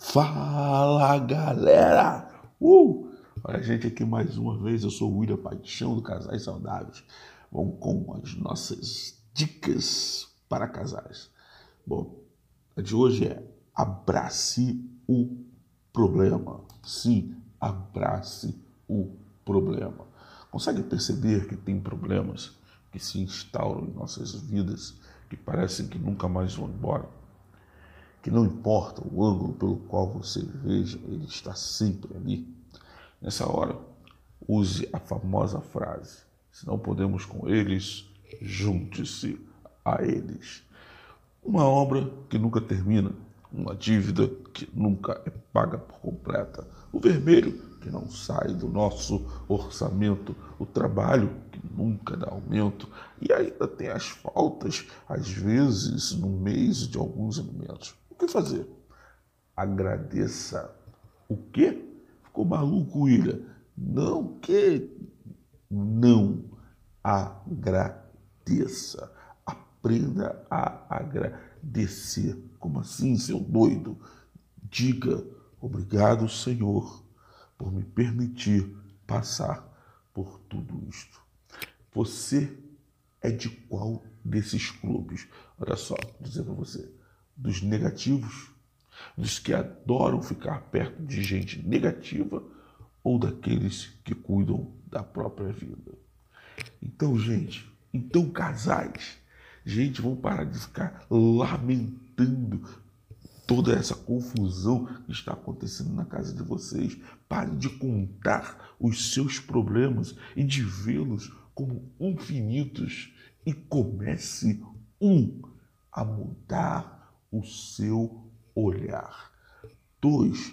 Fala galera! Uh! Olha a gente aqui mais uma vez, eu sou o William Paixão do Casais Saudáveis. Vamos com as nossas dicas para casais. Bom, a de hoje é abrace o problema. Sim, abrace o problema. Consegue perceber que tem problemas que se instauram em nossas vidas que parecem que nunca mais vão embora? Que não importa o ângulo pelo qual você veja, ele está sempre ali. Nessa hora, use a famosa frase: se não podemos com eles, junte-se a eles. Uma obra que nunca termina, uma dívida que nunca é paga por completa, o vermelho que não sai do nosso orçamento, o trabalho que nunca dá aumento e ainda tem as faltas, às vezes, no mês de alguns alimentos. Que fazer? Agradeça. O quê? Ficou maluco, William? Não que não agradeça. Aprenda a agradecer. Como assim, seu doido? Diga obrigado, Senhor, por me permitir passar por tudo isto. Você é de qual desses clubes? Olha só, vou dizer para você, dos negativos, dos que adoram ficar perto de gente negativa ou daqueles que cuidam da própria vida. Então, gente, então casais, gente, vão parar de ficar lamentando toda essa confusão que está acontecendo na casa de vocês. Pare de contar os seus problemas e de vê-los como infinitos e comece um a mudar o seu olhar. Dois,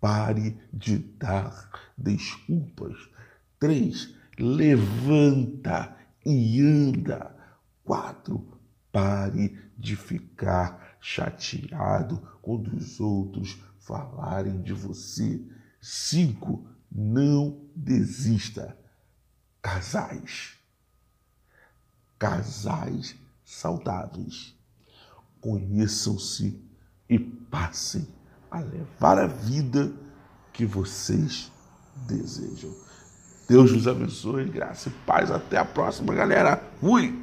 pare de dar desculpas. Três, levanta e anda. Quatro, pare de ficar chateado quando os outros falarem de você. Cinco, não desista. Casais. Casais saudáveis. Conheçam-se e passem a levar a vida que vocês desejam. Deus os abençoe, graça e paz. Até a próxima, galera. Fui!